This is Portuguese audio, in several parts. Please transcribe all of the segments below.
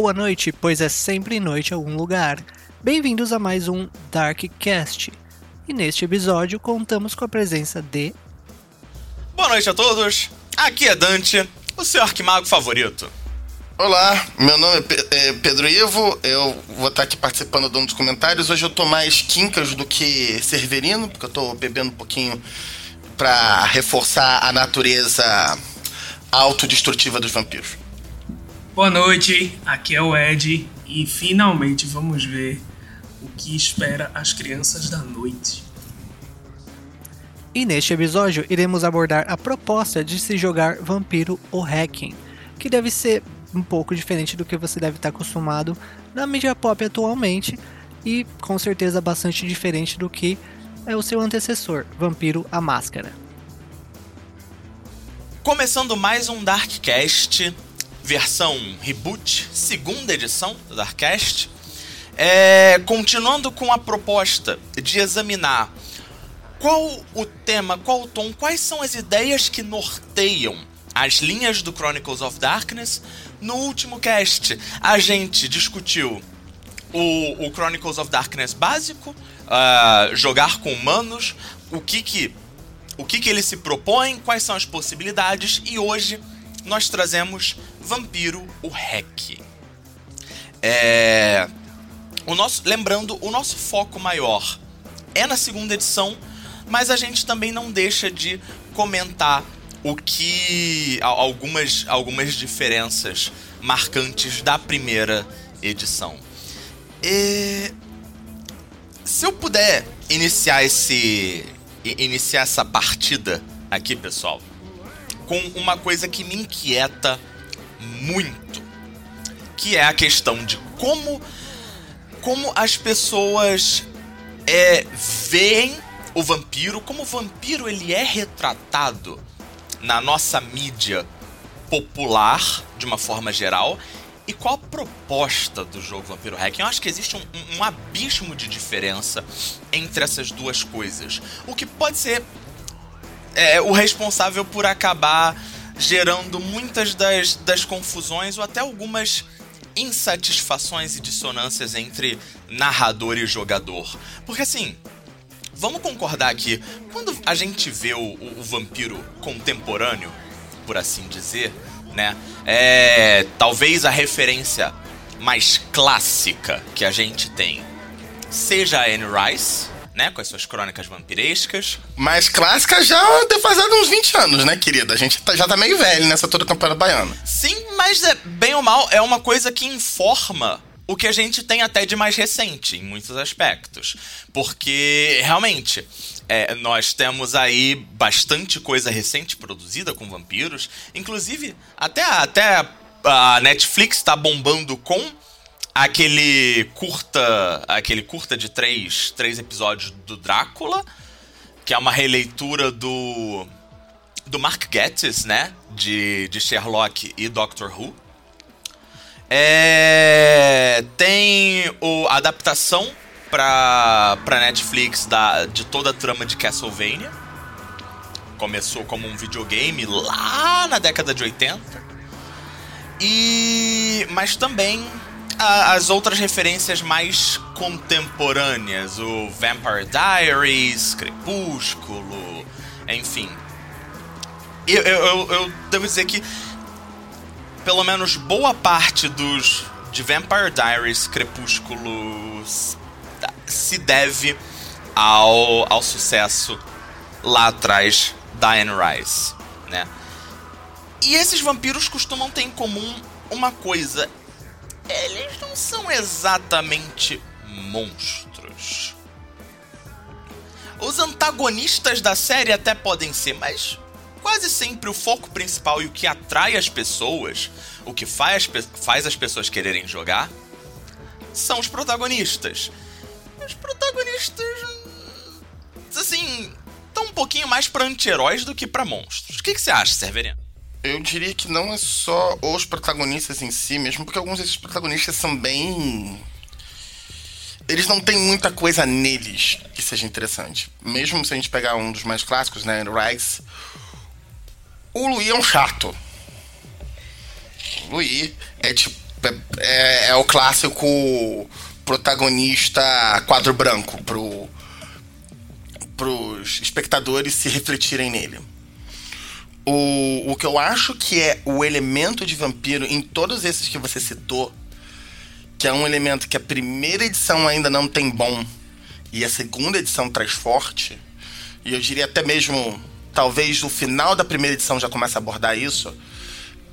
boa noite, pois é sempre noite em algum lugar. Bem-vindos a mais um Darkcast. E neste episódio contamos com a presença de. Boa noite a todos, aqui é Dante, o seu arquimago favorito. Olá, meu nome é, é Pedro Ivo, eu vou estar aqui participando de um dos comentários. Hoje eu tô mais quincas do que Severino, porque eu tô bebendo um pouquinho para reforçar a natureza autodestrutiva dos vampiros. Boa noite, aqui é o Ed e finalmente vamos ver o que espera as crianças da noite. E neste episódio iremos abordar a proposta de se jogar Vampiro ou Hacking, que deve ser um pouco diferente do que você deve estar acostumado na mídia pop atualmente e com certeza bastante diferente do que é o seu antecessor, Vampiro a Máscara. Começando mais um Darkcast, versão reboot, segunda edição do Darkcast. É, continuando com a proposta de examinar qual o tema, qual o tom, quais são as ideias que norteiam as linhas do Chronicles of Darkness. No último cast, a gente discutiu o, o Chronicles of Darkness básico, uh, jogar com humanos, o que que, o que que ele se propõe, quais são as possibilidades, e hoje nós trazemos Vampiro, o Hack. É... O nosso, lembrando, o nosso foco maior é na segunda edição, mas a gente também não deixa de comentar o que algumas, algumas diferenças marcantes da primeira edição. E, se eu puder iniciar esse iniciar essa partida aqui, pessoal, com uma coisa que me inquieta muito, que é a questão de como como as pessoas é, veem o vampiro, como o vampiro ele é retratado na nossa mídia popular de uma forma geral e qual a proposta do jogo Vampiro Hacking? Eu acho que existe um, um, abismo de diferença entre essas duas coisas. O que pode ser é, o responsável por acabar gerando muitas das, das confusões ou até algumas insatisfações e dissonâncias entre narrador e jogador. Porque assim, vamos concordar que quando a gente vê o, o, o vampiro contemporâneo, por assim dizer, né? É, talvez a referência mais clássica que a gente tem seja a Anne Rice, né? Com as suas crônicas vampirescas. Mais clássica já defasada uns 20 anos, né, querida? A gente tá, já tá meio velho nessa toda campanha baiana. Sim, mas é, bem ou mal, é uma coisa que informa o que a gente tem até de mais recente, em muitos aspectos. Porque, realmente, é, nós temos aí bastante coisa recente produzida com vampiros. Inclusive, até, até a Netflix está bombando com aquele curta, aquele curta de três, três episódios do Drácula, que é uma releitura do do Mark Gatiss, né, de, de Sherlock e Doctor Who. É, tem o, a adaptação pra, pra Netflix da, de toda a trama de Castlevania. Começou como um videogame lá na década de 80. E. Mas também a, as outras referências mais contemporâneas, o Vampire Diaries, Crepúsculo, enfim. Eu, eu, eu, devo dizer que pelo menos boa parte dos de Vampire Diaries, Crepúsculo se deve ao, ao sucesso lá atrás da Anne Rice, né? E esses vampiros costumam ter em comum uma coisa eles não são exatamente monstros. Os antagonistas da série até podem ser, mas quase sempre o foco principal e o que atrai as pessoas, o que faz, faz as pessoas quererem jogar, são os protagonistas. Os protagonistas. Assim. estão um pouquinho mais pra anti-heróis do que para monstros. O que, que você acha, Severino? Eu diria que não é só os protagonistas em si mesmo, porque alguns desses protagonistas são bem. Eles não têm muita coisa neles que seja interessante. Mesmo se a gente pegar um dos mais clássicos, né, Rice, o Louis é um chato. O é tipo é, é o clássico protagonista quadro branco pro pros espectadores se refletirem nele. O, o que eu acho que é o elemento de vampiro em todos esses que você citou, que é um elemento que a primeira edição ainda não tem bom e a segunda edição traz forte, e eu diria até mesmo, talvez o final da primeira edição já comece a abordar isso,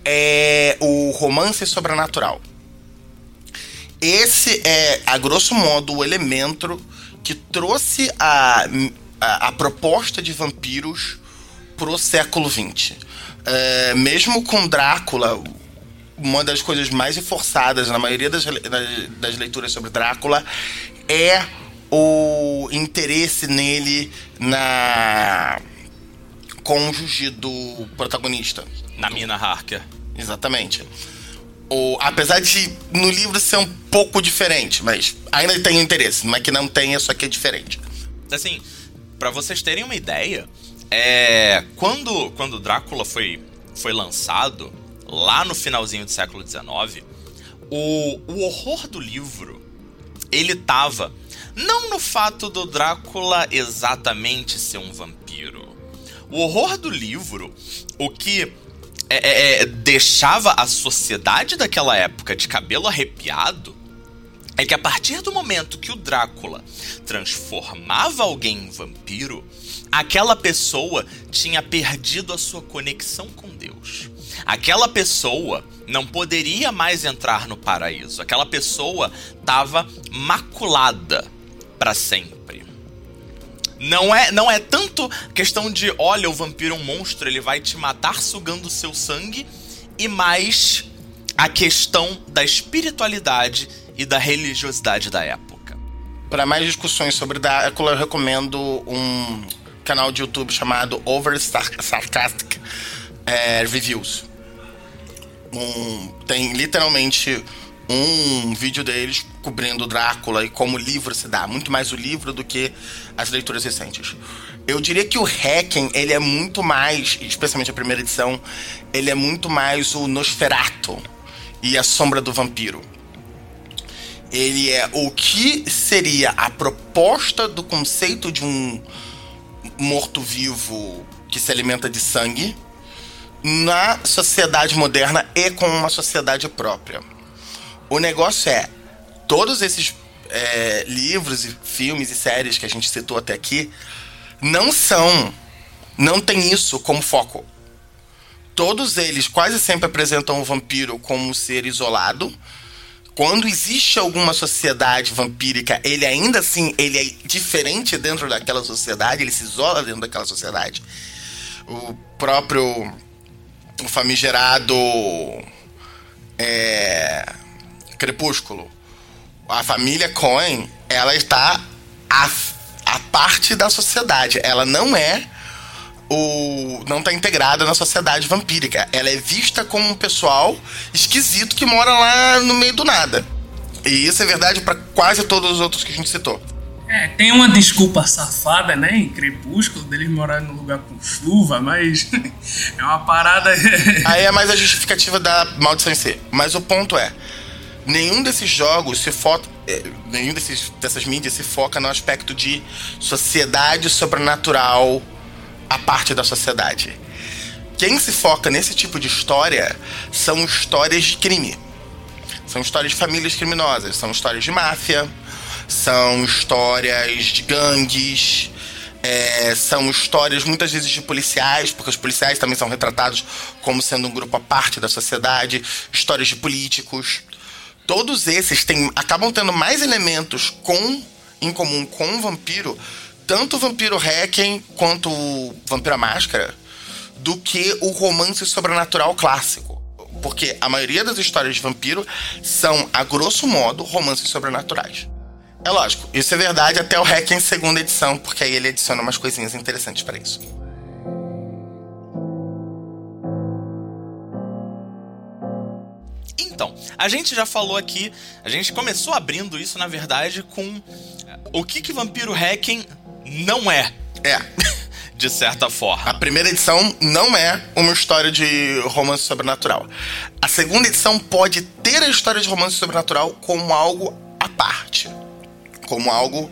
é o romance sobrenatural. Esse é, a grosso modo, o elemento que trouxe a, a, a proposta de vampiros pro século XX. É, mesmo com Drácula, uma das coisas mais reforçadas na maioria das, das leituras sobre Drácula é o interesse nele na cônjuge do protagonista. Na Mina Harker. Exatamente. O, apesar de no livro ser um pouco diferente, mas ainda tem interesse. Não é que não tenha, só que é diferente. Assim, para vocês terem uma ideia, é, quando, quando Drácula foi, foi lançado, lá no finalzinho do século XIX, o, o horror do livro, ele tava não no fato do Drácula exatamente ser um vampiro. O horror do livro, o que é, é, é, deixava a sociedade daquela época de cabelo arrepiado, é que a partir do momento que o Drácula transformava alguém em vampiro, aquela pessoa tinha perdido a sua conexão com Deus. Aquela pessoa não poderia mais entrar no paraíso. Aquela pessoa estava maculada para sempre. Não é, não é tanto questão de, olha, o vampiro é um monstro, ele vai te matar sugando seu sangue, e mais a questão da espiritualidade e da religiosidade da época. Para mais discussões sobre Drácula, eu recomendo um canal de YouTube chamado Over Sarcastic é, Reviews. Um, tem literalmente um vídeo deles cobrindo Drácula e como o livro se dá, muito mais o livro do que as leituras recentes. Eu diria que o Hacken, ele é muito mais, especialmente a primeira edição, ele é muito mais o Nosferatu e a Sombra do Vampiro ele é o que seria a proposta do conceito de um morto-vivo que se alimenta de sangue na sociedade moderna e com uma sociedade própria. O negócio é, todos esses é, livros e filmes e séries que a gente citou até aqui não são, não tem isso como foco. Todos eles quase sempre apresentam o vampiro como um ser isolado, quando existe alguma sociedade vampírica, ele ainda assim ele é diferente dentro daquela sociedade, ele se isola dentro daquela sociedade. O próprio o famigerado é, Crepúsculo. A família Cohen, ela está a, a parte da sociedade. Ela não é o não está integrada na sociedade vampírica. Ela é vista como um pessoal esquisito que mora lá no meio do nada. E isso é verdade para quase todos os outros que a gente citou. É, tem uma desculpa safada, né, em Crepúsculo, deles morarem num lugar com chuva, mas é uma parada. Aí é mais a justificativa da maldição em si. Mas o ponto é: nenhum desses jogos se foca. É, nenhum desses, dessas mídias se foca no aspecto de sociedade sobrenatural a parte da sociedade. Quem se foca nesse tipo de história são histórias de crime. São histórias de famílias criminosas, são histórias de máfia, são histórias de gangues, é, são histórias muitas vezes de policiais, porque os policiais também são retratados como sendo um grupo à parte da sociedade, histórias de políticos. Todos esses têm, acabam tendo mais elementos com, em comum com o vampiro tanto o Vampiro Requiem quanto o Vampiro Máscara do que o romance sobrenatural clássico. Porque a maioria das histórias de vampiro são, a grosso modo, romances sobrenaturais. É lógico, isso é verdade até o Requiem segunda edição, porque aí ele adiciona umas coisinhas interessantes para isso. Então, a gente já falou aqui, a gente começou abrindo isso, na verdade, com o que que Vampiro Requiem não é. É. de certa forma. A primeira edição não é uma história de romance sobrenatural. A segunda edição pode ter a história de romance sobrenatural como algo à parte. Como algo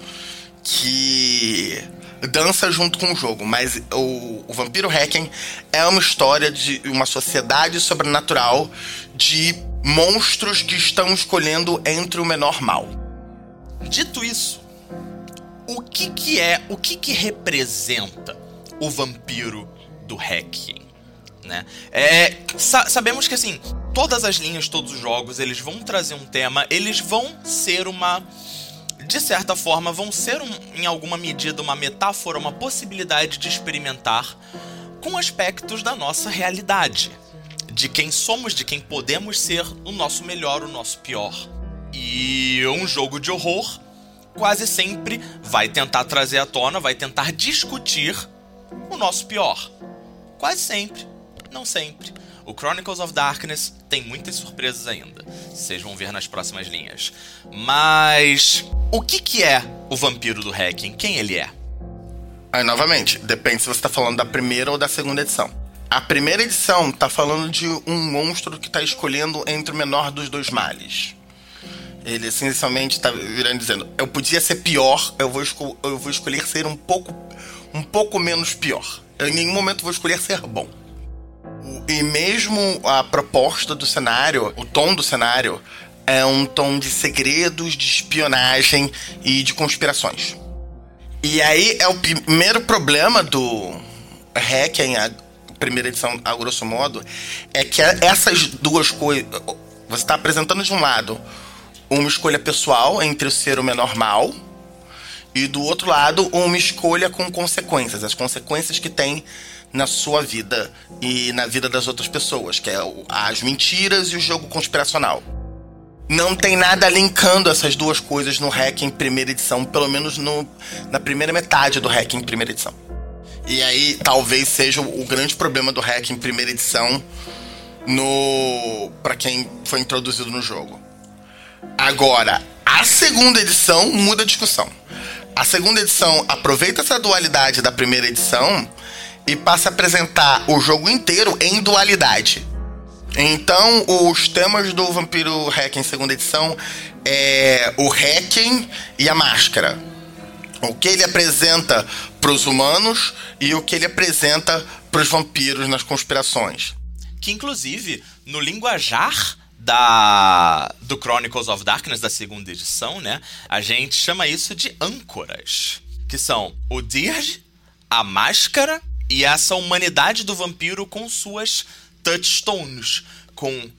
que dança junto com o jogo, mas o, o Vampiro Hacking é uma história de uma sociedade sobrenatural de monstros que estão escolhendo entre o menor mal. Dito isso, o que que é, o que que representa o vampiro do Hacking, né? É, sa sabemos que assim, todas as linhas, todos os jogos, eles vão trazer um tema, eles vão ser uma de certa forma, vão ser, um, em alguma medida, uma metáfora, uma possibilidade de experimentar com aspectos da nossa realidade. De quem somos, de quem podemos ser, o nosso melhor, o nosso pior. E um jogo de horror quase sempre vai tentar trazer à tona, vai tentar discutir o nosso pior. Quase sempre, não sempre. O Chronicles of Darkness tem muitas surpresas ainda. Vocês vão ver nas próximas linhas. Mas o que, que é o vampiro do hacking? Quem ele é? Aí, novamente, depende se você está falando da primeira ou da segunda edição. A primeira edição está falando de um monstro que está escolhendo entre o menor dos dois males. Ele essencialmente está virando dizendo: eu podia ser pior, eu vou, eu vou escolher ser um pouco, um pouco menos pior. Eu, em nenhum momento vou escolher ser bom. E mesmo a proposta do cenário, o tom do cenário, é um tom de segredos, de espionagem e de conspirações. E aí é o primeiro problema do Hacking, a primeira edição, a grosso modo, é que essas duas coisas. Você está apresentando de um lado uma escolha pessoal entre o ser o menor mal, e do outro lado, uma escolha com consequências, as consequências que tem na sua vida e na vida das outras pessoas, que é as mentiras e o jogo conspiracional. Não tem nada linkando essas duas coisas no Hack em primeira edição, pelo menos no, na primeira metade do Hack em primeira edição. E aí talvez seja o grande problema do Hack em primeira edição no para quem foi introduzido no jogo. Agora, a segunda edição muda a discussão. A segunda edição aproveita essa dualidade da primeira edição e passa a apresentar o jogo inteiro em dualidade. Então, os temas do Vampiro Hacking segunda edição é o Hacking e a máscara. O que ele apresenta para os humanos e o que ele apresenta para os vampiros nas conspirações. Que inclusive no linguajar da do Chronicles of Darkness da segunda edição, né? A gente chama isso de âncoras, que são o Dirge, a máscara e essa humanidade do vampiro com suas touchstones, com,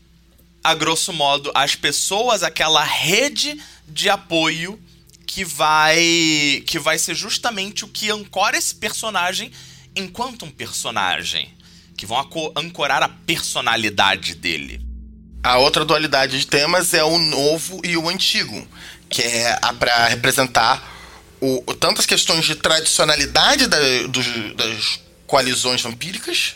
a grosso modo, as pessoas, aquela rede de apoio que vai que vai ser justamente o que ancora esse personagem enquanto um personagem, que vão ancorar a personalidade dele. A outra dualidade de temas é o novo e o antigo, que é para representar o, tantas questões de tradicionalidade da, das coalizões vampíricas,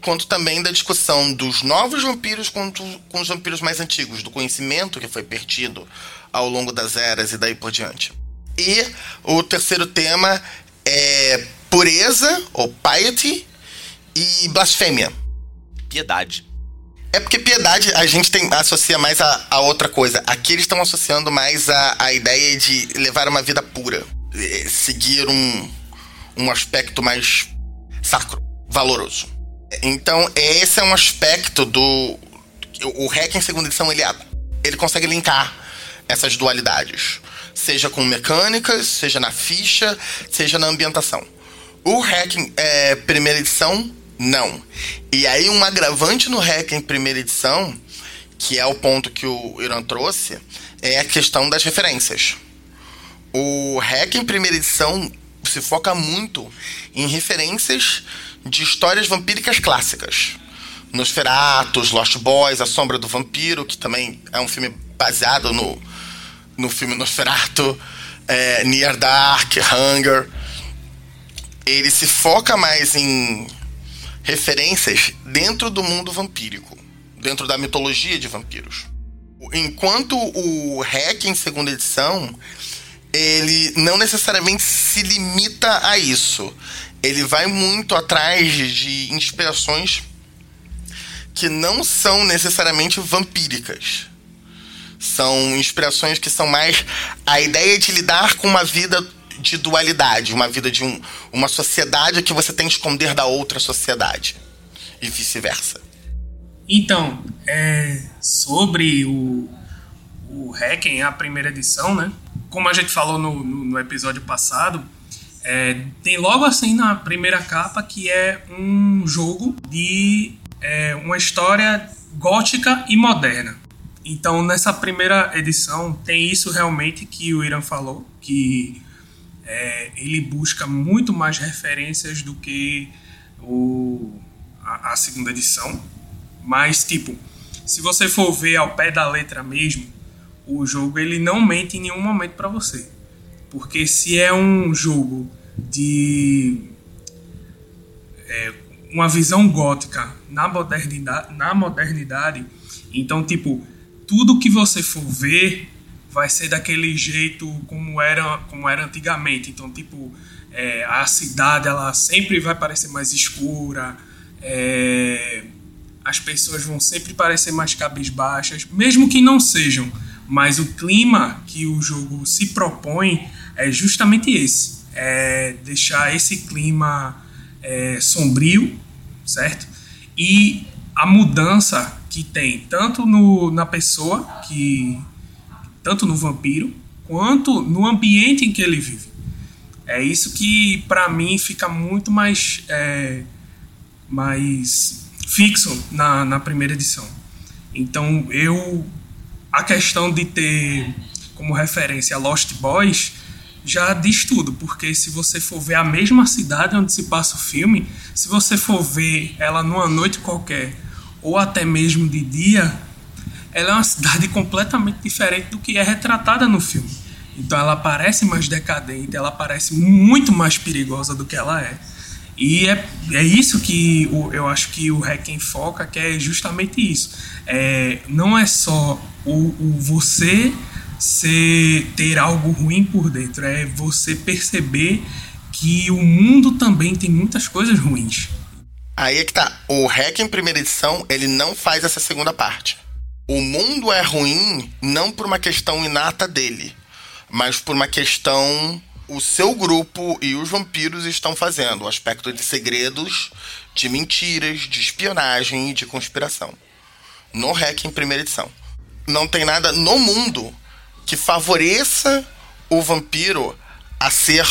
quanto também da discussão dos novos vampiros quanto com os vampiros mais antigos, do conhecimento que foi perdido ao longo das eras e daí por diante. E o terceiro tema é pureza, ou piety, e blasfêmia. Piedade. É porque piedade a gente tem associa mais a, a outra coisa. Aqui eles estão associando mais a, a ideia de levar uma vida pura. Seguir um, um aspecto mais sacro, valoroso. Então, esse é um aspecto do. O hack em segunda edição ele, ele consegue linkar essas dualidades. Seja com mecânicas, seja na ficha, seja na ambientação. O hack é, primeira edição, não. E aí, um agravante no hack em primeira edição, que é o ponto que o Irã trouxe, é a questão das referências. O hack em primeira edição se foca muito em referências de histórias vampíricas clássicas. Nosferatus, Lost Boys, A Sombra do Vampiro, que também é um filme baseado no, no filme Nosferatu, é, Near Dark, Hunger. Ele se foca mais em referências dentro do mundo vampírico, dentro da mitologia de vampiros. Enquanto o Hack em segunda edição ele não necessariamente se limita a isso. Ele vai muito atrás de inspirações que não são necessariamente vampíricas. São inspirações que são mais a ideia de lidar com uma vida de dualidade, uma vida de um, uma sociedade que você tem que esconder da outra sociedade e vice-versa. Então, é, sobre o, o a primeira edição, né? Como a gente falou no, no, no episódio passado, é, tem logo assim na primeira capa que é um jogo de é, uma história gótica e moderna. Então, nessa primeira edição, tem isso realmente que o Irã falou, que é, ele busca muito mais referências do que o, a, a segunda edição. Mas, tipo, se você for ver ao pé da letra mesmo, o jogo ele não mente em nenhum momento para você. Porque se é um jogo de é, uma visão gótica na modernidade, na modernidade, então tipo tudo que você for ver vai ser daquele jeito como era como era antigamente. Então tipo é, a cidade ela sempre vai parecer mais escura, é, as pessoas vão sempre parecer mais cabisbaixas, mesmo que não sejam. Mas o clima que o jogo se propõe é justamente esse: é deixar esse clima é, sombrio, certo? E a mudança que tem tanto no, na pessoa, que tanto no vampiro, quanto no ambiente em que ele vive. É isso que, para mim, fica muito mais. É, mais fixo na, na primeira edição. Então, eu. A questão de ter como referência Lost Boys já diz tudo, porque se você for ver a mesma cidade onde se passa o filme, se você for ver ela numa noite qualquer, ou até mesmo de dia, ela é uma cidade completamente diferente do que é retratada no filme. Então ela parece mais decadente, ela parece muito mais perigosa do que ela é. E é, é isso que o, eu acho que o Hacken foca, que é justamente isso. É, não é só o, o você ser, ter algo ruim por dentro, é você perceber que o mundo também tem muitas coisas ruins. Aí é que tá. O Hack em primeira edição, ele não faz essa segunda parte. O mundo é ruim não por uma questão inata dele, mas por uma questão o seu grupo e os vampiros estão fazendo, o aspecto de segredos, de mentiras, de espionagem e de conspiração. No REC em primeira edição. Não tem nada no mundo que favoreça o vampiro a ser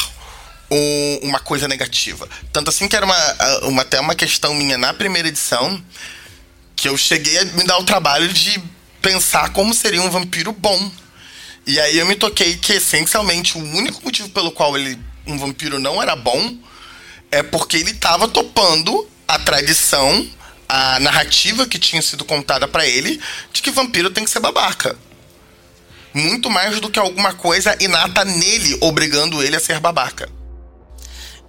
um, uma coisa negativa. Tanto assim que era uma, uma, até uma questão minha na primeira edição, que eu cheguei a me dar o trabalho de pensar como seria um vampiro bom e aí eu me toquei que essencialmente o único motivo pelo qual ele um vampiro não era bom é porque ele estava topando a tradição, a narrativa que tinha sido contada para ele de que vampiro tem que ser babaca. Muito mais do que alguma coisa inata nele, obrigando ele a ser babaca.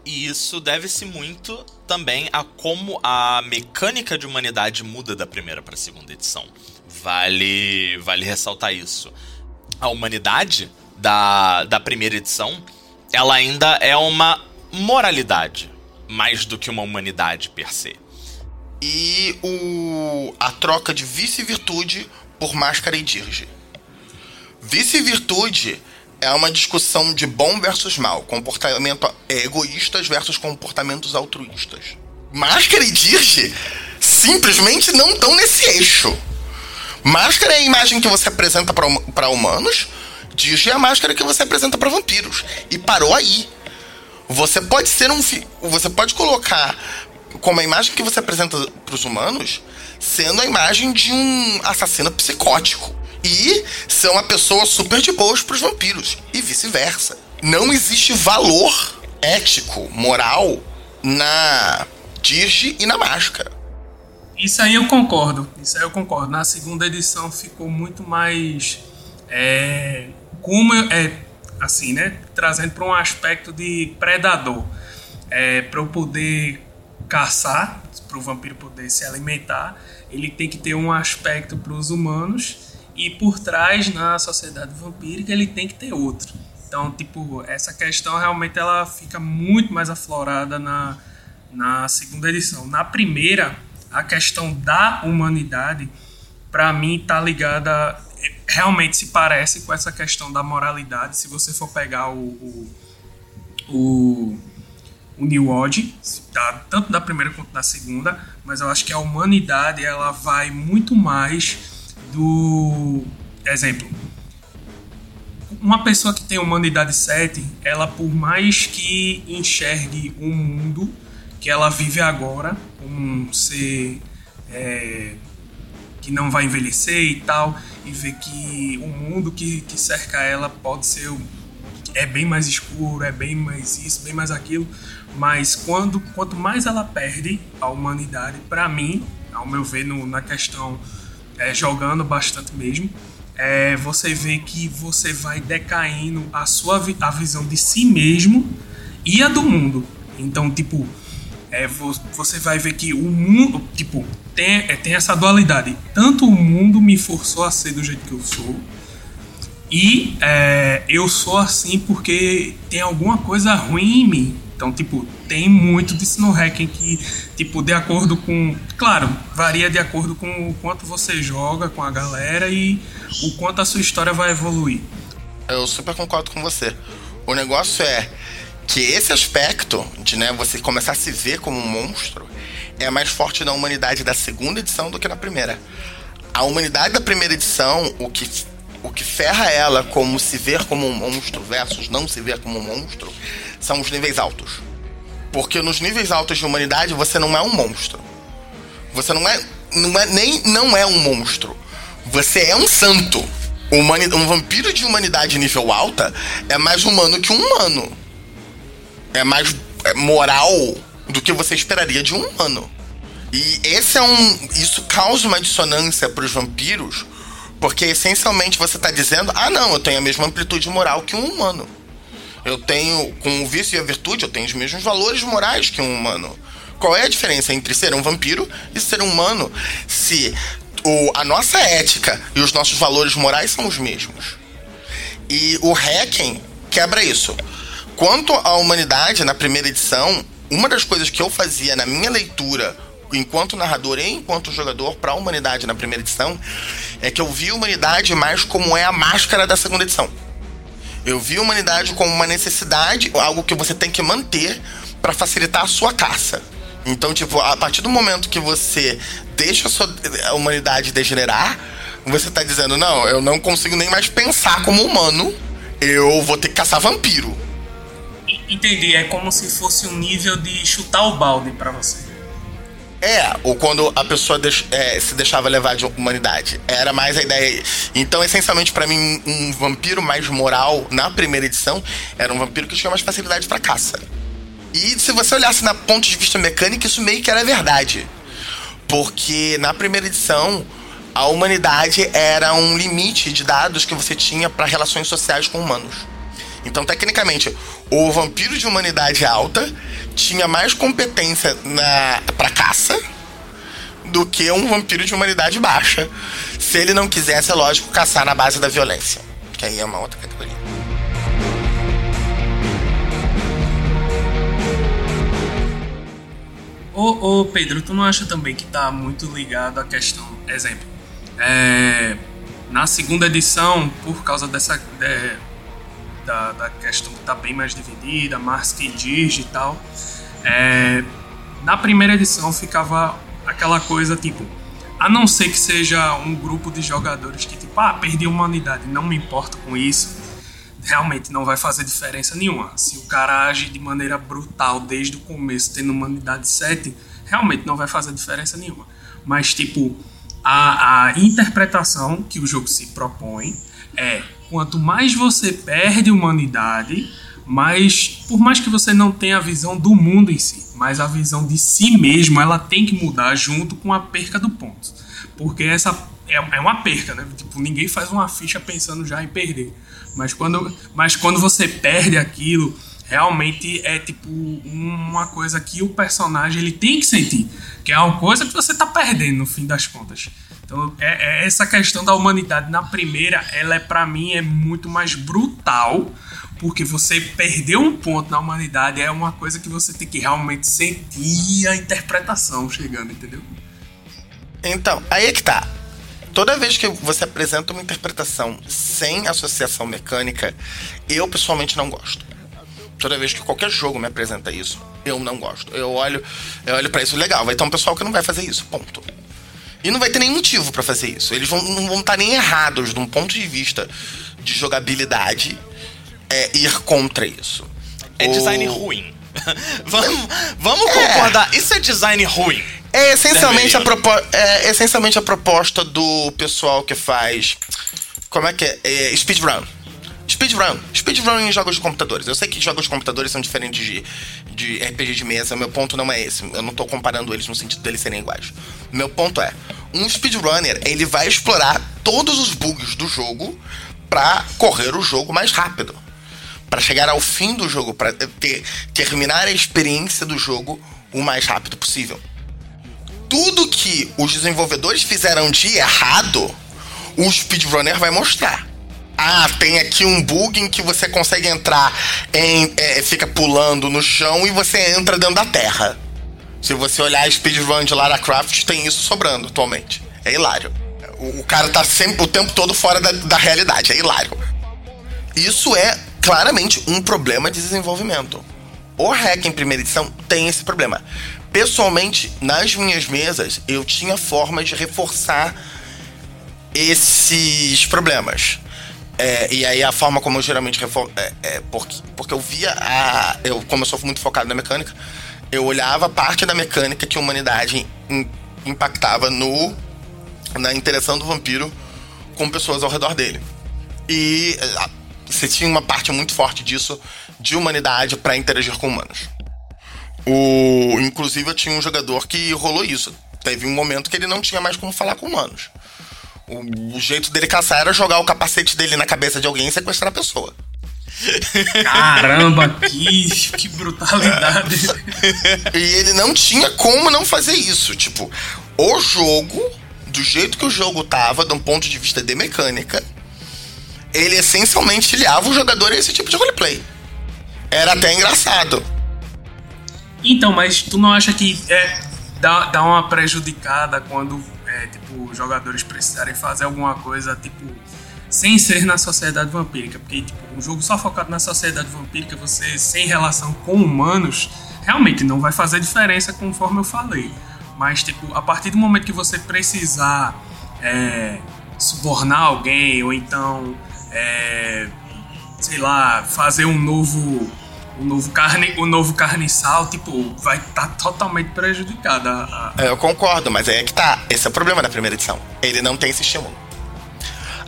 E isso deve-se muito também a como a mecânica de humanidade muda da primeira para a segunda edição. Vale, vale ressaltar isso a humanidade da, da primeira edição, ela ainda é uma moralidade, mais do que uma humanidade per se. E o, a troca de vice-virtude por máscara e dirge. Vice-virtude é uma discussão de bom versus mal, comportamento egoístas versus comportamentos altruístas. Máscara e dirge simplesmente não estão nesse eixo. Máscara é a imagem que você apresenta para humanos, Dirge é a máscara que você apresenta para vampiros. E parou aí. Você pode ser um. Você pode colocar como a imagem que você apresenta para os humanos sendo a imagem de um assassino psicótico. E ser uma pessoa super de boas para os vampiros. E vice-versa. Não existe valor ético, moral na Dirge e na máscara. Isso aí eu concordo. Isso aí eu concordo. Na segunda edição ficou muito mais. É, como é assim, né? Trazendo para um aspecto de predador. É, para eu poder caçar, para o vampiro poder se alimentar, ele tem que ter um aspecto para os humanos e por trás na sociedade vampírica ele tem que ter outro. Então, tipo, essa questão realmente ela fica muito mais aflorada na, na segunda edição. Na primeira, a questão da humanidade, para mim, tá ligada. Realmente se parece com essa questão da moralidade. Se você for pegar o, o, o, o New Odd, tá, tanto da primeira quanto da segunda, mas eu acho que a humanidade ela vai muito mais do. Exemplo, uma pessoa que tem humanidade 7, ela por mais que enxergue o um mundo que ela vive agora, um ser é, que não vai envelhecer e tal, e ver que o mundo que, que cerca ela pode ser é bem mais escuro, é bem mais isso, bem mais aquilo, mas quando quanto mais ela perde a humanidade, para mim, ao meu ver no, na questão é, jogando bastante mesmo, é, você vê que você vai decaindo a sua a visão de si mesmo e a do mundo. Então, tipo, é, você vai ver que o mundo, tipo, tem, é, tem essa dualidade. Tanto o mundo me forçou a ser do jeito que eu sou, e é, eu sou assim porque tem alguma coisa ruim em mim. Então, tipo, tem muito disso no hacking que, tipo, de acordo com. Claro, varia de acordo com o quanto você joga com a galera e o quanto a sua história vai evoluir. Eu super concordo com você. O negócio é que esse aspecto de né, você começar a se ver como um monstro é mais forte na humanidade da segunda edição do que na primeira. A humanidade da primeira edição, o que o que ferra ela como se ver como um monstro versus não se ver como um monstro são os níveis altos. Porque nos níveis altos de humanidade você não é um monstro. Você não é, não é nem não é um monstro. Você é um santo. um vampiro de humanidade nível alta é mais humano que um humano. É mais é, moral do que você esperaria de um humano. E esse é um. Isso causa uma dissonância para os vampiros porque essencialmente você está dizendo: ah, não, eu tenho a mesma amplitude moral que um humano. Eu tenho, com o vício e a virtude, eu tenho os mesmos valores morais que um humano. Qual é a diferença entre ser um vampiro e ser um humano? Se o, a nossa ética e os nossos valores morais são os mesmos. E o Hacking quebra isso. Quanto à humanidade, na primeira edição, uma das coisas que eu fazia na minha leitura enquanto narrador e enquanto jogador para a humanidade na primeira edição é que eu vi a humanidade mais como é a máscara da segunda edição. Eu vi a humanidade como uma necessidade, algo que você tem que manter para facilitar a sua caça. Então, tipo, a partir do momento que você deixa a sua humanidade degenerar, você tá dizendo, não, eu não consigo nem mais pensar como humano, eu vou ter que caçar vampiro. Entendi, é como se fosse um nível de chutar o balde para você. É, ou quando a pessoa deix, é, se deixava levar de humanidade. Era mais a ideia. Então, essencialmente, para mim, um vampiro mais moral na primeira edição era um vampiro que tinha mais facilidade para caça. E se você olhasse na ponto de vista mecânico, isso meio que era verdade. Porque na primeira edição, a humanidade era um limite de dados que você tinha para relações sociais com humanos. Então, tecnicamente, o vampiro de humanidade alta tinha mais competência na para caça do que um vampiro de humanidade baixa. Se ele não quisesse, é lógico, caçar na base da violência. Que aí é uma outra categoria. Ô, ô Pedro, tu não acha também que tá muito ligado à questão. Exemplo. É, na segunda edição, por causa dessa. De, da, da questão que tá bem mais dividida, mais que dirige e tal. É, na primeira edição ficava aquela coisa tipo, a não ser que seja um grupo de jogadores que tipo, ah, perdi a humanidade, não me importo com isso, realmente não vai fazer diferença nenhuma. Se o cara age de maneira brutal desde o começo, tendo humanidade 7, realmente não vai fazer diferença nenhuma. Mas tipo, a, a interpretação que o jogo se propõe é quanto mais você perde humanidade, mais por mais que você não tenha a visão do mundo em si, mas a visão de si mesmo, ela tem que mudar junto com a perca do ponto. Porque essa é, é uma perca, né? Tipo, ninguém faz uma ficha pensando já em perder. Mas quando, mas quando você perde aquilo, realmente é tipo uma coisa que o personagem ele tem que sentir, que é uma coisa que você está perdendo no fim das contas. Então, é, é, essa questão da humanidade na primeira, ela é para mim é muito mais brutal, Porque você perdeu um ponto na humanidade é uma coisa que você tem que realmente sentir a interpretação chegando, entendeu? Então, aí é que tá. Toda vez que você apresenta uma interpretação sem associação mecânica, eu pessoalmente não gosto. Toda vez que qualquer jogo me apresenta isso, eu não gosto. Eu olho, eu olho para isso legal. Vai ter um pessoal que não vai fazer isso, ponto. E não vai ter nem motivo para fazer isso. Eles vão, não vão estar nem errados de um ponto de vista de jogabilidade é, ir contra isso. É design ruim. vamos vamos é. concordar. Isso é design ruim. É essencialmente, a propo é essencialmente a proposta do pessoal que faz. Como é que é? é speedrun. Speedrun. Speedrun em jogos de computadores. Eu sei que jogos de computadores são diferentes de, de RPG de mesa. Meu ponto não é esse. Eu não tô comparando eles no sentido deles serem iguais. Meu ponto é: um speedrunner ele vai explorar todos os bugs do jogo para correr o jogo mais rápido para chegar ao fim do jogo, para ter, terminar a experiência do jogo o mais rápido possível. Tudo que os desenvolvedores fizeram de errado, o speedrunner vai mostrar. Ah, tem aqui um bug em que você consegue entrar em. É, fica pulando no chão e você entra dentro da terra. Se você olhar a speedrun de Lara Croft, tem isso sobrando atualmente. É hilário. O, o cara tá sempre o tempo todo fora da, da realidade. É hilário. Isso é claramente um problema de desenvolvimento. O hack em primeira edição tem esse problema. Pessoalmente, nas minhas mesas, eu tinha formas de reforçar esses problemas. É, e aí a forma como eu geralmente. É, é, porque, porque eu via a. Eu, como eu sou muito focado na mecânica, eu olhava parte da mecânica que a humanidade in, impactava no na interação do vampiro com pessoas ao redor dele. E você tinha uma parte muito forte disso de humanidade para interagir com humanos. O, inclusive, eu tinha um jogador que rolou isso. Teve um momento que ele não tinha mais como falar com humanos. O, jeito dele caçar era jogar o capacete dele na cabeça de alguém e sequestrar a pessoa. Caramba, que, que brutalidade. e ele não tinha como não fazer isso. Tipo, o jogo, do jeito que o jogo tava, de um ponto de vista de mecânica, ele essencialmente filiava o jogador a esse tipo de roleplay. Era até engraçado. Então, mas tu não acha que é, dá, dá uma prejudicada quando é, tipo, jogadores precisarem fazer alguma coisa, tipo, sem ser na sociedade vampírica? Porque, tipo, um jogo só focado na sociedade vampírica, você sem relação com humanos, realmente não vai fazer diferença conforme eu falei. Mas, tipo, a partir do momento que você precisar é, subornar alguém, ou então é, sei lá, fazer um novo o novo carne, o novo carniçal, tipo, vai estar tá totalmente prejudicada. A... Eu concordo, mas é que tá. Esse é o problema da primeira edição. Ele não tem esse estímulo.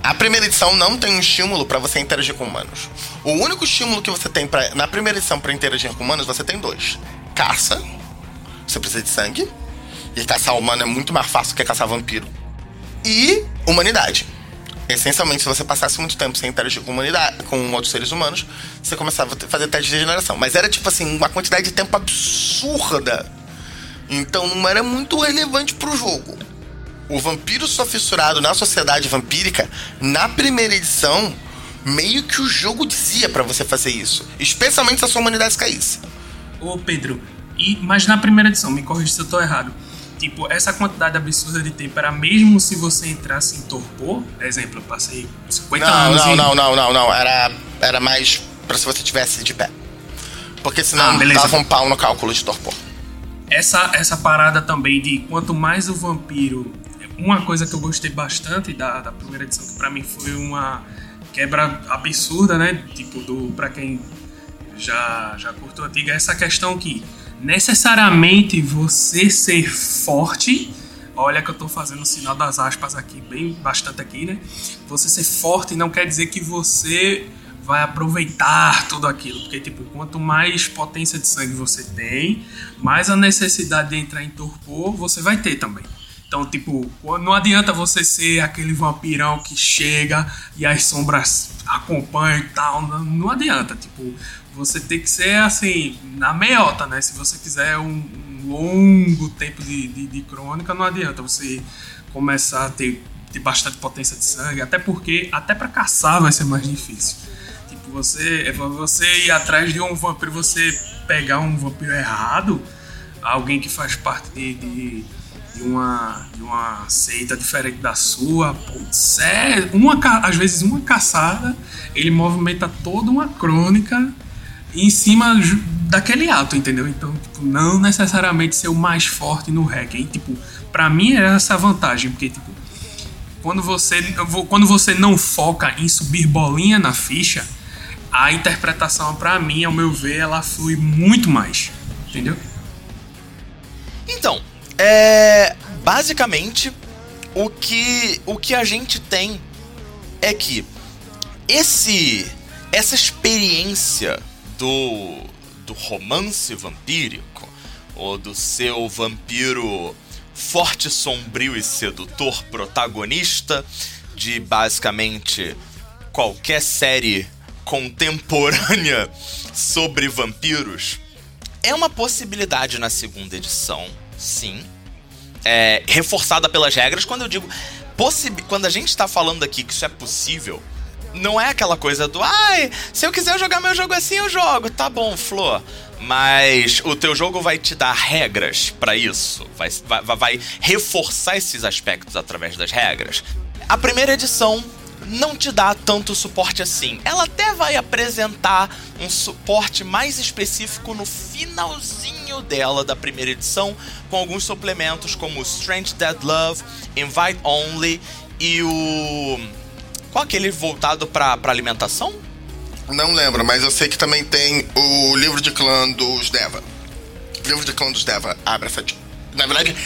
A primeira edição não tem um estímulo para você interagir com humanos. O único estímulo que você tem pra, na primeira edição para interagir com humanos, você tem dois: caça, você precisa de sangue, e caçar humano é muito mais fácil que caçar vampiro, e humanidade essencialmente, se você passasse muito tempo sem interagir com humanidade, com outros seres humanos, você começava a fazer teste de regeneração. Mas era tipo assim, uma quantidade de tempo absurda. Então não era muito relevante pro jogo. O vampiro só fissurado na sociedade vampírica, na primeira edição, meio que o jogo dizia para você fazer isso. Especialmente se a sua humanidade caísse. Ô Pedro, e, mas na primeira edição, me corrija se eu tô errado Tipo, essa quantidade absurda de tempo era mesmo se você entrasse em torpor? Exemplo, eu passei 50 não, anos. Não, em... não, não, não, não. Era, era mais pra se você tivesse de pé. Porque senão ah, dava um pau no cálculo de torpor. Essa, essa parada também de quanto mais o vampiro. Uma coisa que eu gostei bastante da, da primeira edição, que pra mim foi uma quebra absurda, né? Tipo, do, pra quem já, já curtou a antiga, essa questão que necessariamente você ser forte. Olha que eu estou fazendo o sinal das aspas aqui, bem bastante aqui, né? Você ser forte não quer dizer que você vai aproveitar tudo aquilo, porque tipo, quanto mais potência de sangue você tem, mais a necessidade de entrar em torpor você vai ter também. Então, tipo, não adianta você ser aquele vampirão que chega e as sombras acompanham e tal. Não, não adianta. Tipo, você tem que ser assim, na meiota, né? Se você quiser um, um longo tempo de, de, de, crônica, não adianta você começar a ter, ter bastante potência de sangue, até porque, até para caçar vai ser mais difícil. Tipo, Você, é você ir atrás de um vampiro, você pegar um vampiro errado, alguém que faz parte de, de, de uma, de uma seita diferente da sua, putz, é uma, às vezes uma caçada, ele movimenta toda uma crônica em cima daquele ato, entendeu? Então, tipo, não necessariamente ser o mais forte no hack. E, tipo, pra mim é essa vantagem, porque, tipo, quando você, quando você não foca em subir bolinha na ficha, a interpretação, para mim, ao meu ver, ela flui muito mais. Entendeu? Então, é. Basicamente, o que, o que a gente tem é que esse essa experiência do, do romance vampírico, ou do seu vampiro forte, sombrio e sedutor protagonista de basicamente qualquer série contemporânea sobre vampiros é uma possibilidade na segunda edição, sim. É, reforçada pelas regras. Quando eu digo quando a gente está falando aqui que isso é possível, não é aquela coisa do ai, se eu quiser jogar meu jogo assim, eu jogo. Tá bom, Flor. Mas o teu jogo vai te dar regras para isso. Vai, vai, vai reforçar esses aspectos através das regras. A primeira edição não te dá tanto suporte assim. Ela até vai apresentar um suporte mais específico no finalzinho dela da primeira edição, com alguns suplementos como Strange Dead Love, Invite Only e o. Qual aquele voltado pra alimentação? Não lembro, mas eu sei que também tem o livro de clã dos Deva. Livro de clã dos Deva, abre essa. Na verdade,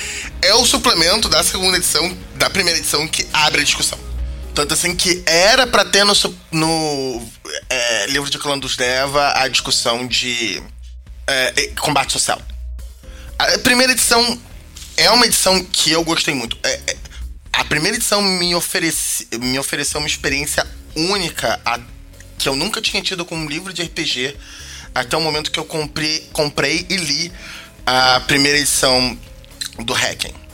é o suplemento da segunda edição, da primeira edição, que abre a discussão. Tanto assim que era para ter no, no é, livro de clã dos Deva a discussão de é, combate social. A primeira edição é uma edição que eu gostei muito. É, é, a primeira edição me, ofereci, me ofereceu uma experiência única a, que eu nunca tinha tido com um livro de RPG até o momento que eu comprei, comprei e li a primeira edição do Hacking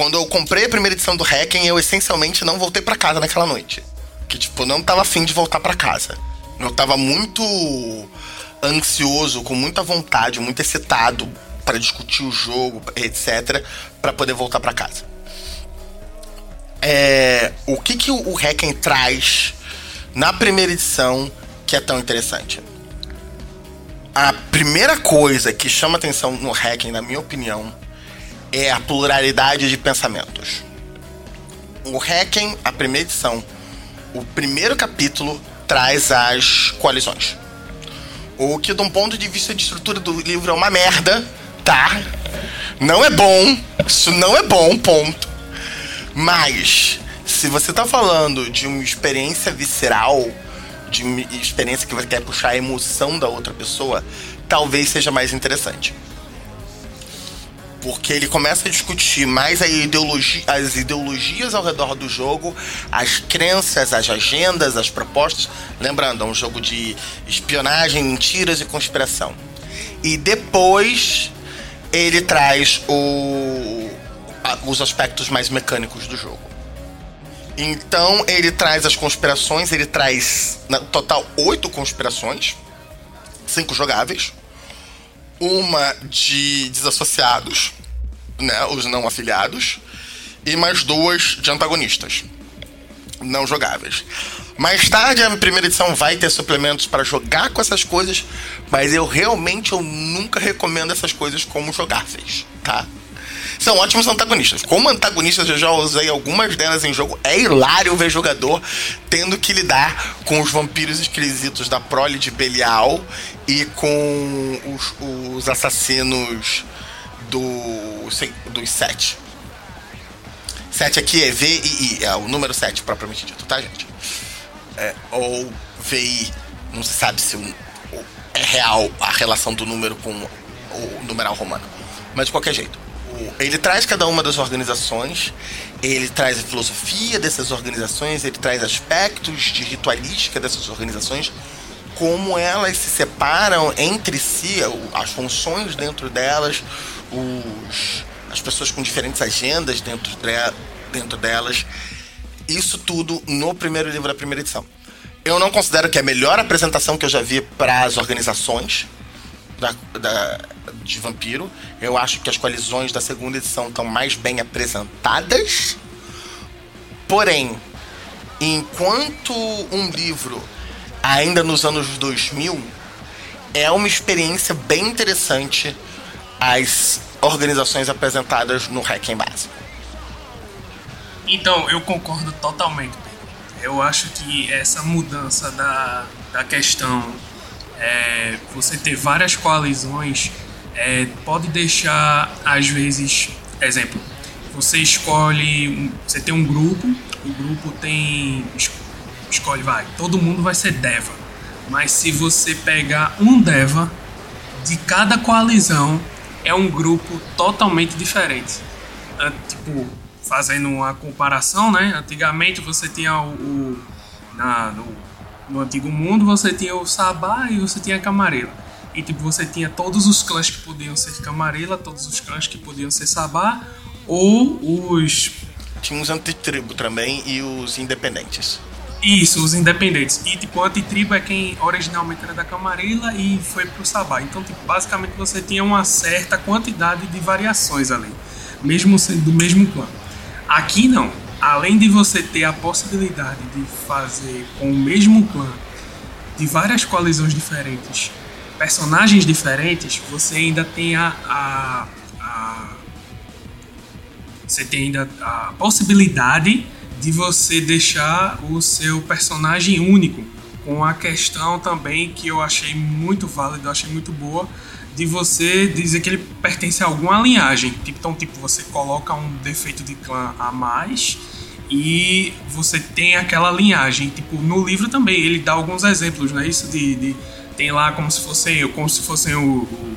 quando eu comprei a primeira edição do Hacken, eu essencialmente não voltei para casa naquela noite. Que, tipo, não tava afim de voltar para casa. Eu tava muito ansioso, com muita vontade, muito excitado para discutir o jogo, etc, para poder voltar para casa. É, o que que o Hacken traz na primeira edição que é tão interessante? A primeira coisa que chama atenção no Hacken, na minha opinião, é a pluralidade de pensamentos. O Hacken, a primeira edição, o primeiro capítulo traz as coalizões. O que, de um ponto de vista de estrutura do livro, é uma merda, tá? Não é bom, isso não é bom, ponto. Mas, se você tá falando de uma experiência visceral, de uma experiência que você quer puxar a emoção da outra pessoa, talvez seja mais interessante porque ele começa a discutir mais a ideologia, as ideologias ao redor do jogo, as crenças, as agendas, as propostas. Lembrando, é um jogo de espionagem, mentiras e conspiração. E depois ele traz o, os aspectos mais mecânicos do jogo. Então ele traz as conspirações, ele traz na total oito conspirações, cinco jogáveis uma de desassociados, né, os não afiliados, e mais duas de antagonistas, não jogáveis. Mais tarde, a primeira edição vai ter suplementos para jogar com essas coisas, mas eu realmente eu nunca recomendo essas coisas como jogáveis, tá? São ótimos antagonistas. Como antagonistas, eu já usei algumas delas em jogo. É hilário ver jogador tendo que lidar com os vampiros esquisitos da prole de Belial e com os, os assassinos do, dos sete. Sete aqui é V e I, é o número 7 propriamente dito, tá, gente? É, ou VI, não se sabe se é real a relação do número com o numeral romano. Mas de qualquer jeito ele traz cada uma das organizações, ele traz a filosofia dessas organizações, ele traz aspectos de ritualística dessas organizações, como elas se separam entre si, as funções dentro delas, os, as pessoas com diferentes agendas dentro, de, dentro delas. Isso tudo no primeiro livro da primeira edição. Eu não considero que é a melhor apresentação que eu já vi para as organizações da, da, de vampiro. Eu acho que as coalizões da segunda edição estão mais bem apresentadas. Porém, enquanto um livro ainda nos anos 2000 é uma experiência bem interessante as organizações apresentadas no Hacking Básico. Então, eu concordo totalmente. Eu acho que essa mudança da, da questão, é, você ter várias coalizões, é, pode deixar, às vezes, exemplo, você escolhe, você tem um grupo, o grupo tem, escolhe, vai, todo mundo vai ser Deva. Mas se você pegar um Deva de cada coalizão, é um grupo totalmente diferente. Tipo, fazendo uma comparação, né? Antigamente você tinha o, o na, no, no, antigo mundo você tinha o Sabá e você tinha a Camarela. E tipo, você tinha todos os clãs que podiam ser Camarela, todos os clãs que podiam ser Sabá, ou os. Tinha os antitribo também e os independentes. Isso, os independentes. E tipo, o antitribo é quem originalmente era da Camarilla e foi pro Sabá. Então, tipo, basicamente você tinha uma certa quantidade de variações ali, mesmo sendo do mesmo clã. Aqui não. Além de você ter a possibilidade de fazer com o mesmo clã de várias colisões diferentes, personagens diferentes, você ainda tem a, a, a você tem ainda a possibilidade de você deixar o seu personagem único, com a questão também que eu achei muito válida, eu achei muito boa, de você dizer que ele pertence a alguma linhagem. Então, tipo, você coloca um defeito de clã a mais e você tem aquela linhagem. Tipo, no livro também ele dá alguns exemplos, não é isso? De, de tem lá como se fossem, como se fossem o, o,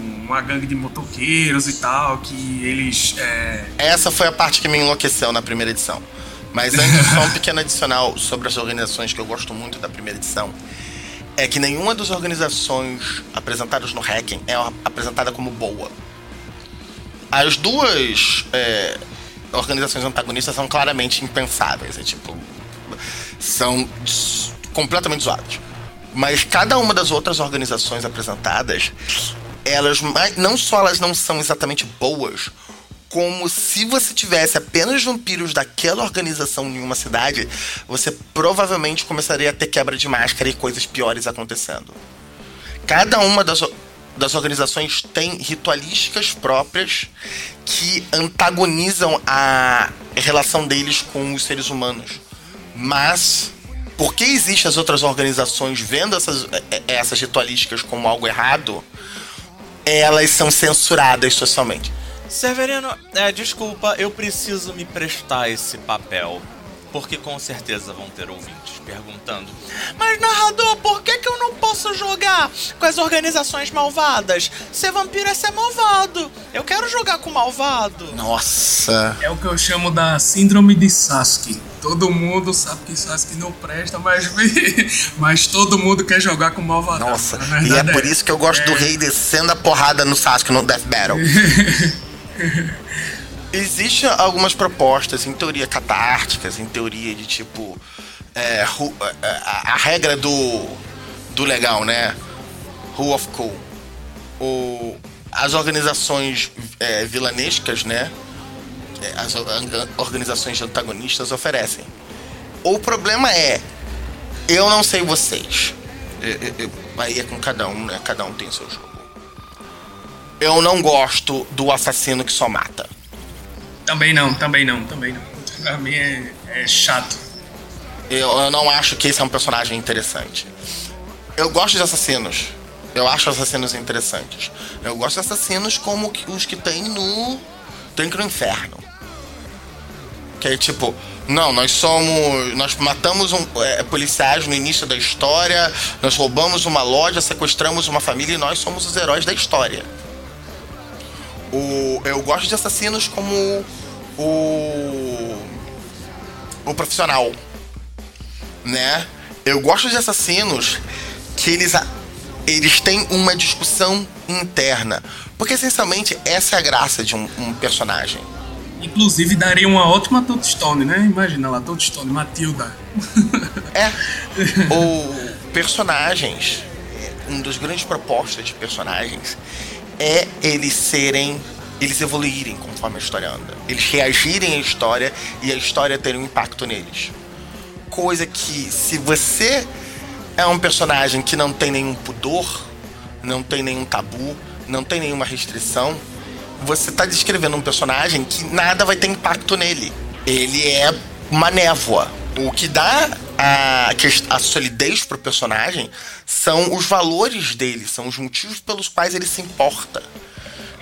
uma gangue de motoqueiros e tal, que eles. É... Essa foi a parte que me enlouqueceu na primeira edição. Mas antes, só um pequeno adicional sobre as organizações que eu gosto muito da primeira edição é que nenhuma das organizações apresentadas no Hacking é apresentada como boa. As duas é, organizações antagonistas são claramente impensáveis, é tipo. são completamente zoadas. Mas cada uma das outras organizações apresentadas, elas não só elas não são exatamente boas, como se você tivesse apenas vampiros daquela organização em uma cidade, você provavelmente começaria a ter quebra de máscara e coisas piores acontecendo. Cada uma das, das organizações tem ritualísticas próprias que antagonizam a relação deles com os seres humanos. Mas porque existem as outras organizações vendo essas, essas ritualísticas como algo errado, elas são censuradas socialmente. Severino, é, desculpa, eu preciso me prestar esse papel. Porque com certeza vão ter ouvintes perguntando: Mas narrador, por que, que eu não posso jogar com as organizações malvadas? Ser vampiro é ser malvado. Eu quero jogar com malvado. Nossa. É o que eu chamo da síndrome de Sasuke. Todo mundo sabe que Sasuke não presta, mas, mas todo mundo quer jogar com malvado. Nossa, e é por isso que eu gosto é... do rei descendo a porrada no Sasuke no Death Battle. Existem algumas propostas, em teoria catárticas, em teoria de tipo. É, a, a, regra do, do legal, né? Rule of Cool. O, as organizações é, vilanescas, né? É, as organizações antagonistas oferecem. O problema é, eu não sei vocês. Eu, eu, aí é com cada um, né? Cada um tem seu jogo eu não gosto do assassino que só mata. Também não, também não, também não. Pra mim é, é chato. Eu, eu, não acho que esse é um personagem interessante. Eu gosto de assassinos. Eu acho assassinos interessantes. Eu gosto de assassinos como os que tem no Drink no Inferno. Que é tipo, não, nós somos. Nós matamos um, é, policiais no início da história, nós roubamos uma loja, sequestramos uma família e nós somos os heróis da história. O, eu gosto de assassinos como o. o profissional. Né? Eu gosto de assassinos que eles, eles têm uma discussão interna. Porque essencialmente essa é a graça de um, um personagem. Inclusive daria uma ótima Toadstone, né? Imagina lá, Toadstone, Matilda. É. Ou personagens. Um dos grandes propostas de personagens é eles serem. Eles evoluírem conforme a história anda. Eles reagirem à história e a história ter um impacto neles. Coisa que, se você é um personagem que não tem nenhum pudor, não tem nenhum tabu, não tem nenhuma restrição, você está descrevendo um personagem que nada vai ter impacto nele. Ele é uma névoa. O que dá a, a solidez pro personagem são os valores dele, são os motivos pelos quais ele se importa.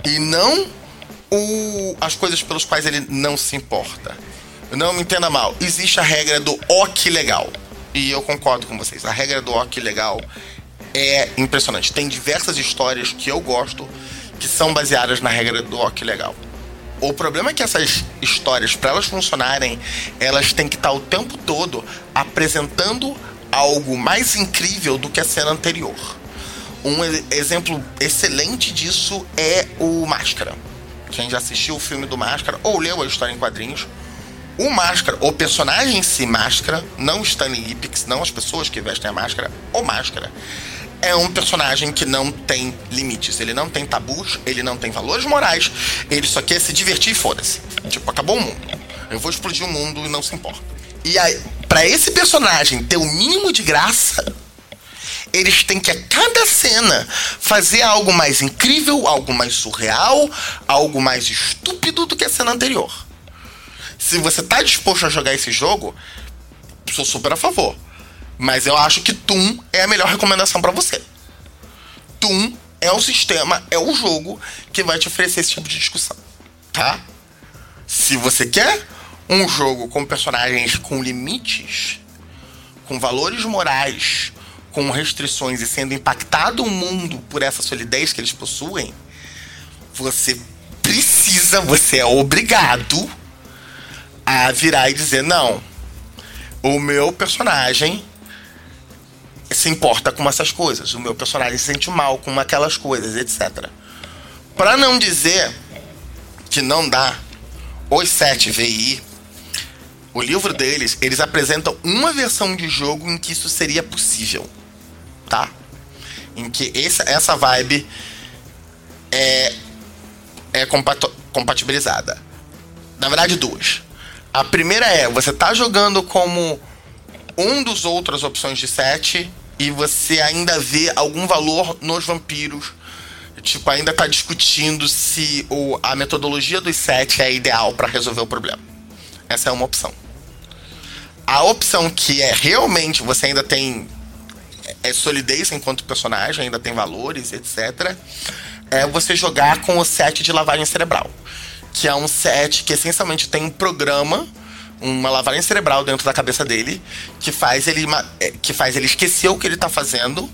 E não o, as coisas pelos quais ele não se importa. Não me entenda mal. Existe a regra do ok legal. E eu concordo com vocês. A regra do ok legal é impressionante. Tem diversas histórias que eu gosto que são baseadas na regra do ok legal. O problema é que essas histórias, para elas funcionarem, elas têm que estar o tempo todo apresentando algo mais incrível do que a cena anterior. Um exemplo excelente disso é o Máscara. Quem já assistiu o filme do Máscara ou leu a história em quadrinhos, o Máscara, o personagem em si, Máscara, não Stanley Ipix, não as pessoas que vestem a máscara, o Máscara, é um personagem que não tem limites, ele não tem tabus, ele não tem valores morais, ele só quer se divertir e foda-se. Tipo, acabou o mundo. Eu vou explodir o mundo e não se importa. E aí, pra esse personagem ter o mínimo de graça, eles têm que a cada cena fazer algo mais incrível, algo mais surreal, algo mais estúpido do que a cena anterior. Se você tá disposto a jogar esse jogo, sou super a favor. Mas eu acho que Toon é a melhor recomendação para você. Toon é o sistema, é o jogo que vai te oferecer esse tipo de discussão, tá? Se você quer um jogo com personagens com limites, com valores morais, com restrições e sendo impactado o mundo por essa solidez que eles possuem, você precisa, você é obrigado a virar e dizer: não, o meu personagem se importa com essas coisas. O meu personagem se sente mal com aquelas coisas, etc. Para não dizer que não dá, os 7 VI, o livro deles, eles apresentam uma versão de jogo em que isso seria possível, tá? Em que essa, essa vibe é, é compatibilizada. Na verdade, duas. A primeira é, você tá jogando como um dos outras opções de set e você ainda vê algum valor nos vampiros. Tipo, ainda tá discutindo se o, a metodologia dos sete é ideal para resolver o problema. Essa é uma opção. A opção que é realmente você ainda tem é solidez enquanto personagem, ainda tem valores, etc. É você jogar com o set de lavagem cerebral. Que é um set que essencialmente tem um programa uma lavagem cerebral dentro da cabeça dele que faz ele, é, que faz ele esquecer o que ele tá fazendo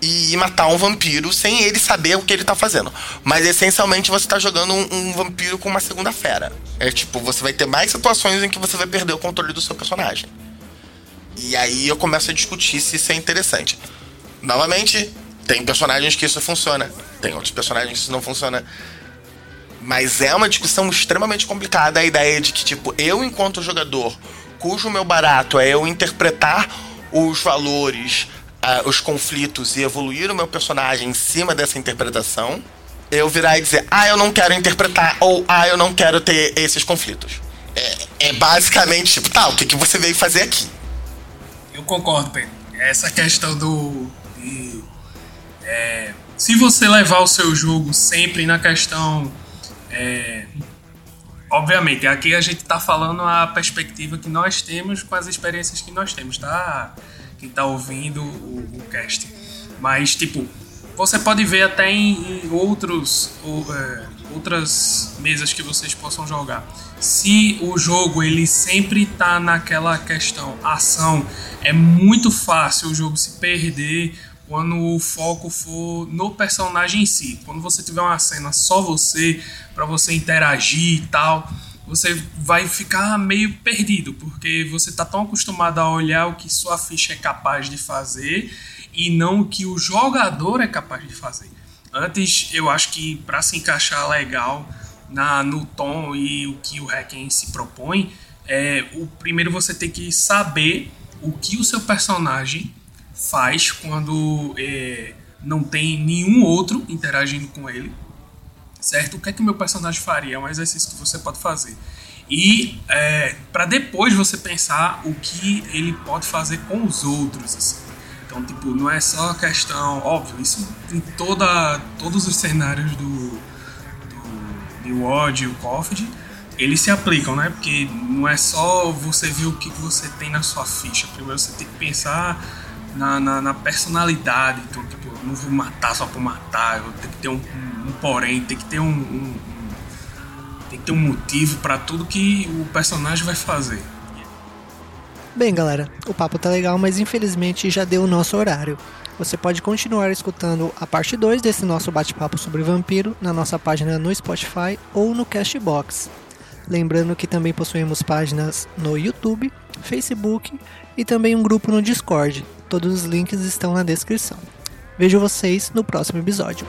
e matar um vampiro sem ele saber o que ele tá fazendo. Mas essencialmente você tá jogando um, um, vampiro com uma segunda fera. É tipo, você vai ter mais situações em que você vai perder o controle do seu personagem. E aí eu começo a discutir se isso é interessante. Novamente, tem personagens que isso funciona, tem outros personagens que isso não funciona. Mas é uma discussão extremamente complicada a ideia de que, tipo, eu, enquanto jogador, cujo meu barato é eu interpretar os valores, uh, os conflitos e evoluir o meu personagem em cima dessa interpretação, eu virar e dizer, ah, eu não quero interpretar, ou ah, eu não quero ter esses conflitos. É, é basicamente tipo, tá, o que, que você veio fazer aqui? Eu concordo, Pedro. Essa questão do. É, se você levar o seu jogo sempre na questão é, obviamente, aqui a gente está falando a perspectiva que nós temos com as experiências que nós temos, tá? Quem está ouvindo o, o, cast. Mas, tipo, você pode ver até em, em outros, ou, é, outras mesas que vocês possam jogar. Se o jogo ele sempre está naquela questão ação, é muito fácil o jogo se perder quando o foco for no personagem em si. Quando você tiver uma cena só você, para você interagir e tal, você vai ficar meio perdido, porque você tá tão acostumado a olhar o que sua ficha é capaz de fazer e não o que o jogador é capaz de fazer. Antes, eu acho que para se encaixar legal na, no tom e o que o Hacken se propõe, é, o primeiro você tem que saber o que o seu personagem faz quando é, não tem nenhum outro interagindo com ele, certo? O que é que o meu personagem faria? É um exercício que você pode fazer. E é, para depois você pensar o que ele pode fazer com os outros. Assim. Então, tipo, não é só questão, óbvio, isso em toda, todos os cenários do, do, WOD e o COFD, eles se aplicam, né? Porque não é só você ver o que você tem na sua ficha. Primeiro você tem que pensar na, na, na personalidade. Então, tipo, eu não vou matar só por matar. Eu tenho que ter um, um, um porém, tem que ter um, um, tem que ter um motivo para tudo que o personagem vai fazer. Bem, galera, o papo tá legal, mas infelizmente já deu o nosso horário. Você pode continuar escutando a parte 2 desse nosso bate-papo sobre vampiro na nossa página no Spotify ou no Cashbox. Lembrando que também possuímos páginas no YouTube, Facebook e também um grupo no Discord. Todos os links estão na descrição. Vejo vocês no próximo episódio.